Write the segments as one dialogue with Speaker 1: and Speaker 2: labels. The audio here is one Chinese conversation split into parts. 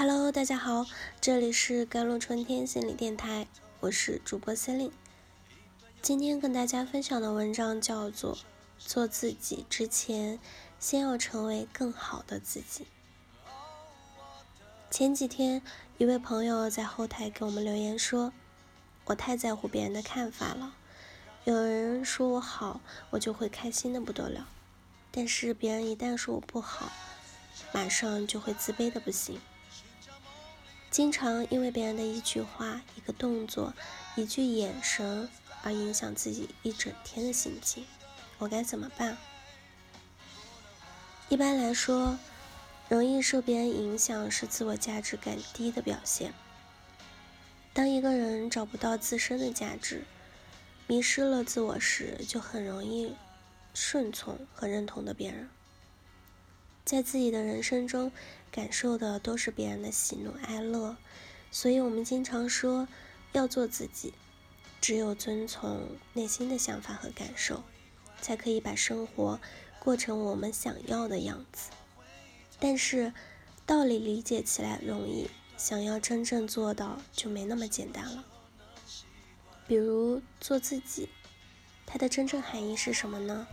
Speaker 1: Hello，大家好，这里是甘露春天心理电台，我是主播司令。今天跟大家分享的文章叫做《做自己之前，先要成为更好的自己》。前几天，一位朋友在后台给我们留言说：“我太在乎别人的看法了，有人说我好，我就会开心的不得了；但是别人一旦说我不好，马上就会自卑的不行。经常因为别人的一句话、一个动作、一句眼神而影响自己一整天的心情，我该怎么办？”一般来说，容易受别人影响是自我价值感低的表现。当一个人找不到自身的价值，迷失了自我时，就很容易顺从和认同的别人，在自己的人生中感受的都是别人的喜怒哀乐。所以，我们经常说要做自己，只有遵从内心的想法和感受，才可以把生活过成我们想要的样子。但是，道理理解起来容易，想要真正做到就没那么简单了。比如做自己，它的真正含义是什么呢？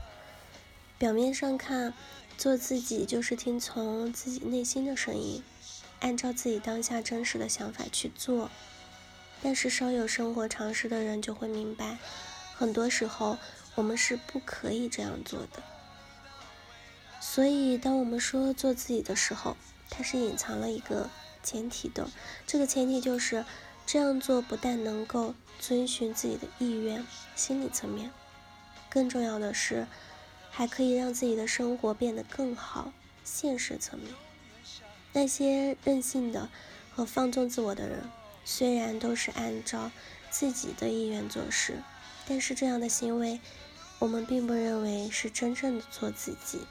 Speaker 1: 表面上看，做自己就是听从自己内心的声音，按照自己当下真实的想法去做。但是稍有生活常识的人就会明白，很多时候我们是不可以这样做的。所以，当我们说做自己的时候，它是隐藏了一个前提的。这个前提就是，这样做不但能够遵循自己的意愿、心理层面，更重要的是，还可以让自己的生活变得更好。现实层面，那些任性的和放纵自我的人，虽然都是按照自己的意愿做事，但是这样的行为，我们并不认为是真正的做自己。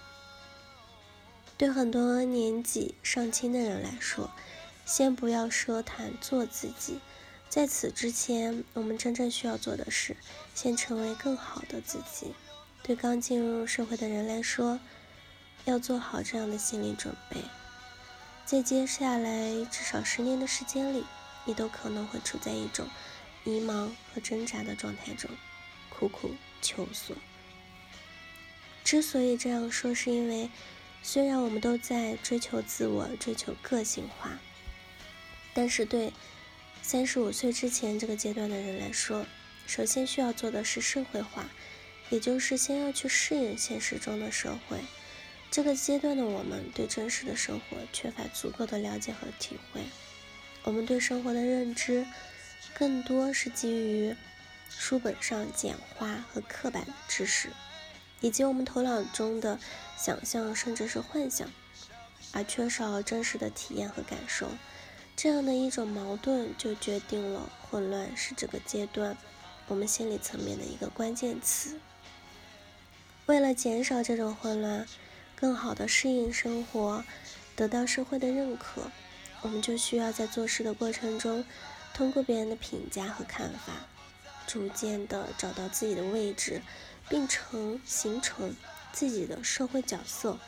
Speaker 1: 对很多年纪尚轻的人来说，先不要奢谈做自己，在此之前，我们真正需要做的是，先成为更好的自己。对刚进入社会的人来说，要做好这样的心理准备，在接下来至少十年的时间里，你都可能会处在一种迷茫和挣扎的状态中，苦苦求索。之所以这样说，是因为。虽然我们都在追求自我、追求个性化，但是对三十五岁之前这个阶段的人来说，首先需要做的是社会化，也就是先要去适应现实中的社会。这个阶段的我们对真实的生活缺乏足够的了解和体会，我们对生活的认知更多是基于书本上简化和刻板的知识。以及我们头脑中的想象，甚至是幻想，而缺少真实的体验和感受，这样的一种矛盾就决定了混乱是这个阶段我们心理层面的一个关键词。为了减少这种混乱，更好的适应生活，得到社会的认可，我们就需要在做事的过程中，通过别人的评价和看法，逐渐的找到自己的位置。并成形成自己的社会角色，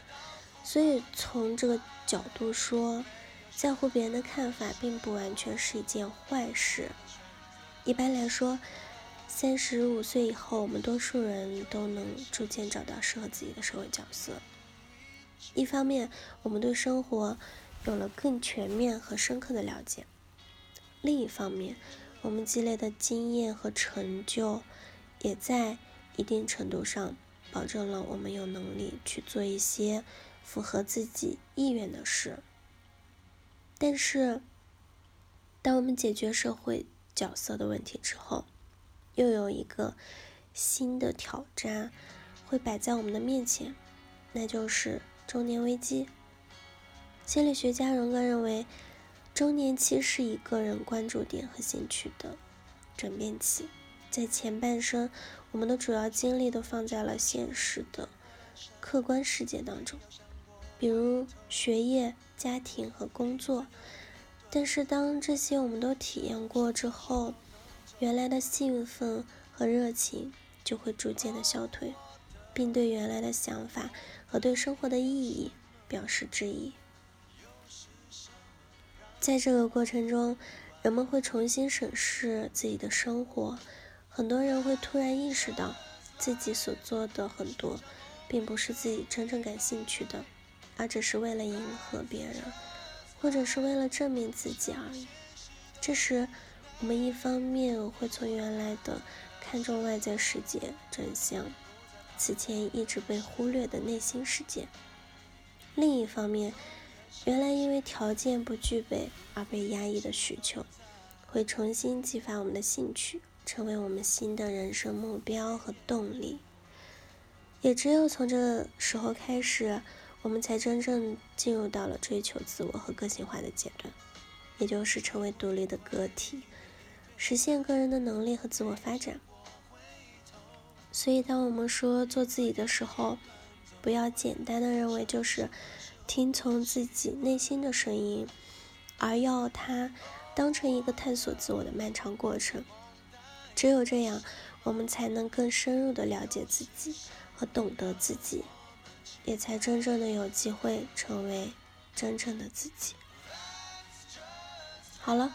Speaker 1: 所以从这个角度说，在乎别人的看法并不完全是一件坏事。一般来说，三十五岁以后，我们多数人都能逐渐找到适合自己的社会角色。一方面，我们对生活有了更全面和深刻的了解；另一方面，我们积累的经验和成就也在。一定程度上保证了我们有能力去做一些符合自己意愿的事。但是，当我们解决社会角色的问题之后，又有一个新的挑战会摆在我们的面前，那就是中年危机。心理学家荣格认为，中年期是一个人关注点和兴趣的转变期。在前半生，我们的主要精力都放在了现实的客观世界当中，比如学业、家庭和工作。但是，当这些我们都体验过之后，原来的兴奋和热情就会逐渐的消退，并对原来的想法和对生活的意义表示质疑。在这个过程中，人们会重新审视自己的生活，很多人会突然意识到，自己所做的很多，并不是自己真正感兴趣的，而只是为了迎合别人，或者是为了证明自己而已。这时，我们一方面会从原来的看重外在世界，转向此前一直被忽略的内心世界；另一方面，原来因为条件不具备而被压抑的需求，会重新激发我们的兴趣，成为我们新的人生目标和动力。也只有从这个时候开始，我们才真正进入到了追求自我和个性化的阶段，也就是成为独立的个体。实现个人的能力和自我发展。所以，当我们说做自己的时候，不要简单的认为就是听从自己内心的声音，而要它当成一个探索自我的漫长过程。只有这样，我们才能更深入的了解自己和懂得自己，也才真正的有机会成为真正的自己。好了。